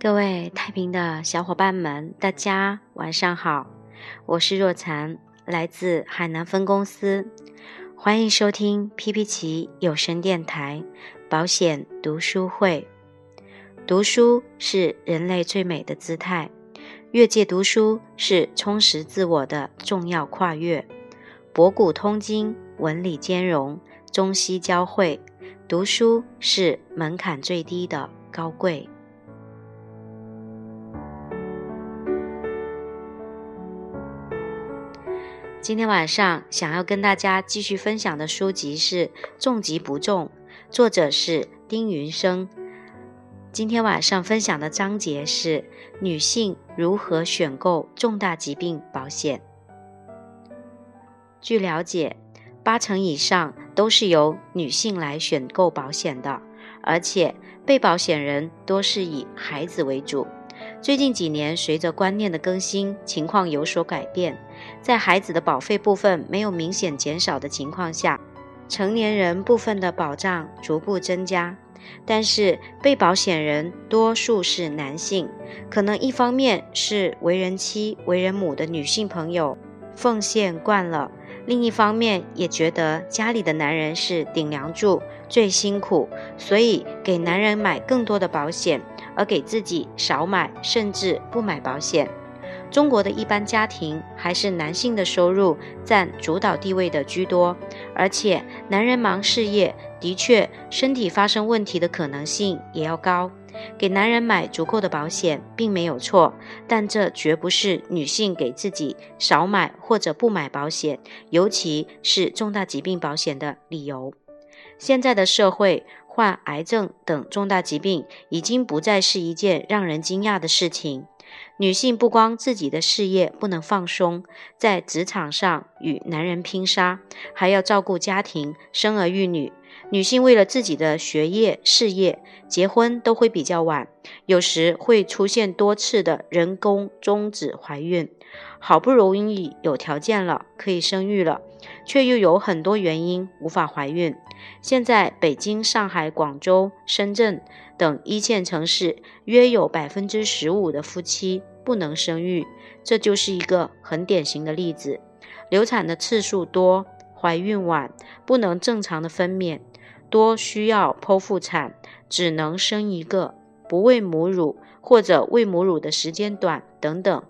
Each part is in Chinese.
各位太平的小伙伴们，大家晚上好，我是若禅，来自海南分公司，欢迎收听 P P 奇有声电台保险读书会。读书是人类最美的姿态，越界读书是充实自我的重要跨越。博古通今，文理兼容，中西交汇，读书是门槛最低的高贵。今天晚上想要跟大家继续分享的书籍是《重疾不重》，作者是丁云生。今天晚上分享的章节是女性如何选购重大疾病保险。据了解，八成以上都是由女性来选购保险的，而且被保险人多是以孩子为主。最近几年，随着观念的更新，情况有所改变。在孩子的保费部分没有明显减少的情况下，成年人部分的保障逐步增加。但是被保险人多数是男性，可能一方面是为人妻、为人母的女性朋友奉献惯了，另一方面也觉得家里的男人是顶梁柱、最辛苦，所以给男人买更多的保险。而给自己少买，甚至不买保险。中国的一般家庭还是男性的收入占主导地位的居多，而且男人忙事业，的确身体发生问题的可能性也要高。给男人买足够的保险并没有错，但这绝不是女性给自己少买或者不买保险，尤其是重大疾病保险的理由。现在的社会。患癌症等重大疾病已经不再是一件让人惊讶的事情。女性不光自己的事业不能放松，在职场上与男人拼杀，还要照顾家庭、生儿育女。女性为了自己的学业、事业，结婚都会比较晚，有时会出现多次的人工终止怀孕。好不容易有条件了，可以生育了，却又有很多原因无法怀孕。现在，北京、上海、广州、深圳等一线城市，约有百分之十五的夫妻不能生育，这就是一个很典型的例子。流产的次数多，怀孕晚，不能正常的分娩，多需要剖腹产，只能生一个，不喂母乳或者喂母乳的时间短等等。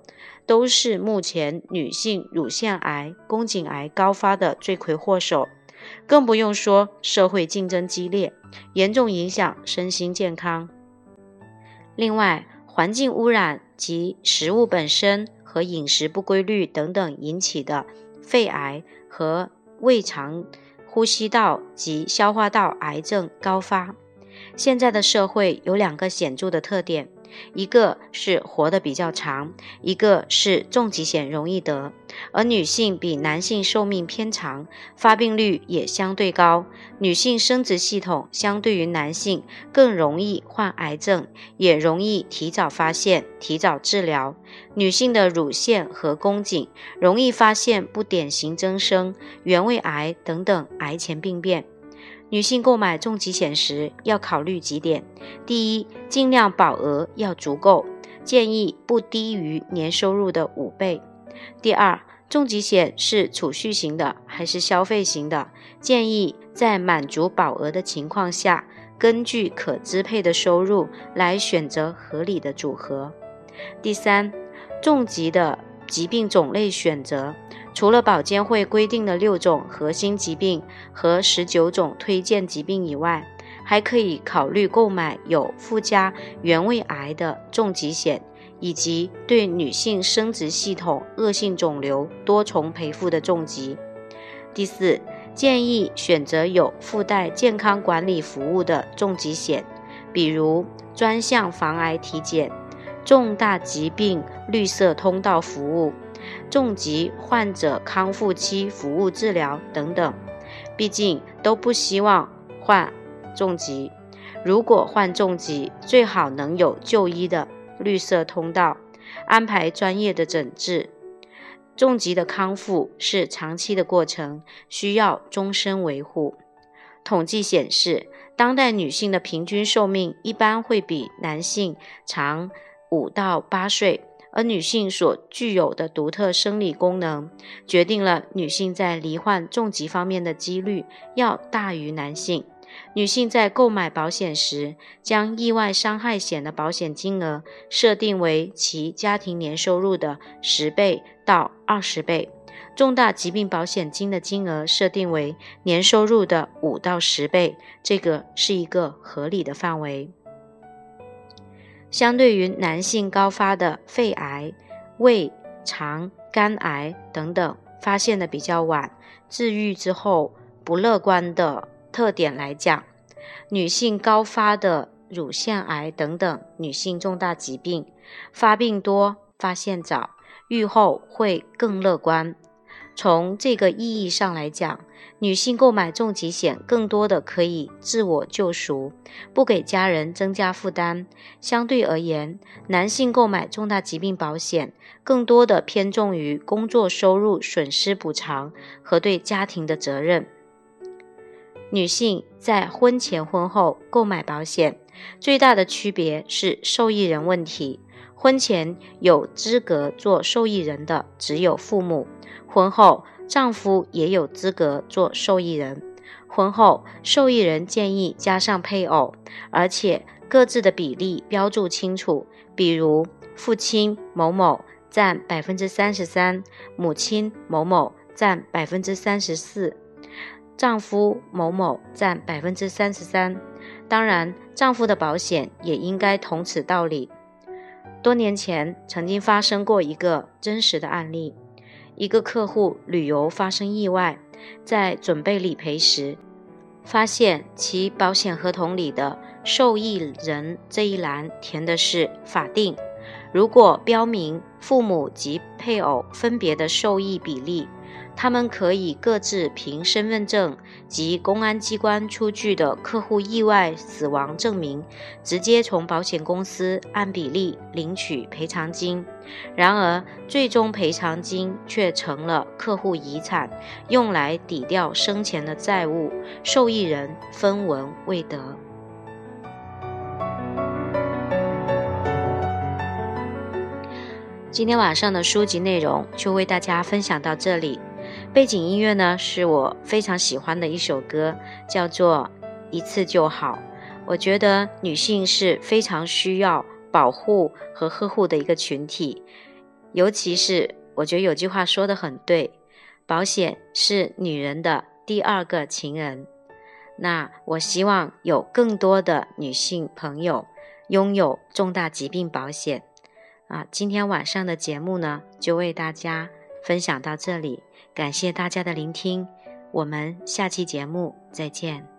都是目前女性乳腺癌、宫颈癌高发的罪魁祸首，更不用说社会竞争激烈，严重影响身心健康。另外，环境污染及食物本身和饮食不规律等等引起的肺癌和胃肠、呼吸道及消化道癌症高发。现在的社会有两个显著的特点。一个是活得比较长，一个是重疾险容易得，而女性比男性寿命偏长，发病率也相对高。女性生殖系统相对于男性更容易患癌症，也容易提早发现、提早治疗。女性的乳腺和宫颈容易发现不典型增生、原位癌等等癌前病变。女性购买重疾险时要考虑几点：第一，尽量保额要足够，建议不低于年收入的五倍；第二，重疾险是储蓄型的还是消费型的？建议在满足保额的情况下，根据可支配的收入来选择合理的组合；第三，重疾的疾病种类选择。除了保监会规定的六种核心疾病和十九种推荐疾病以外，还可以考虑购买有附加原位癌的重疾险，以及对女性生殖系统恶性肿瘤多重赔付的重疾。第四，建议选择有附带健康管理服务的重疾险，比如专项防癌体检、重大疾病绿色通道服务。重疾患者康复期服务治疗等等，毕竟都不希望患重疾。如果患重疾，最好能有就医的绿色通道，安排专业的诊治。重疾的康复是长期的过程，需要终身维护。统计显示，当代女性的平均寿命一般会比男性长五到八岁，而女性所具有的独特生理功能，决定了女性在罹患重疾方面的几率要大于男性。女性在购买保险时，将意外伤害险的保险金额设定为其家庭年收入的十倍到二十倍，重大疾病保险金的金额设定为年收入的五到十倍，这个是一个合理的范围。相对于男性高发的肺癌、胃、肠、肝癌等等发现的比较晚，治愈之后不乐观的。特点来讲，女性高发的乳腺癌等等女性重大疾病，发病多、发现早，愈后会更乐观。从这个意义上来讲，女性购买重疾险更多的可以自我救赎，不给家人增加负担。相对而言，男性购买重大疾病保险更多的偏重于工作收入损失补偿和对家庭的责任。女性在婚前婚后购买保险，最大的区别是受益人问题。婚前有资格做受益人的只有父母，婚后丈夫也有资格做受益人。婚后受益人建议加上配偶，而且各自的比例标注清楚，比如父亲某某占百分之三十三，母亲某某占百分之三十四。丈夫某某占百分之三十三，当然，丈夫的保险也应该同此道理。多年前曾经发生过一个真实的案例：一个客户旅游发生意外，在准备理赔时，发现其保险合同里的受益人这一栏填的是法定，如果标明父母及配偶分别的受益比例。他们可以各自凭身份证及公安机关出具的客户意外死亡证明，直接从保险公司按比例领取赔偿金。然而，最终赔偿金却成了客户遗产，用来抵掉生前的债务，受益人分文未得。今天晚上的书籍内容就为大家分享到这里。背景音乐呢，是我非常喜欢的一首歌，叫做《一次就好》。我觉得女性是非常需要保护和呵护的一个群体，尤其是我觉得有句话说的很对，保险是女人的第二个情人。那我希望有更多的女性朋友拥有重大疾病保险。啊，今天晚上的节目呢，就为大家分享到这里。感谢大家的聆听，我们下期节目再见。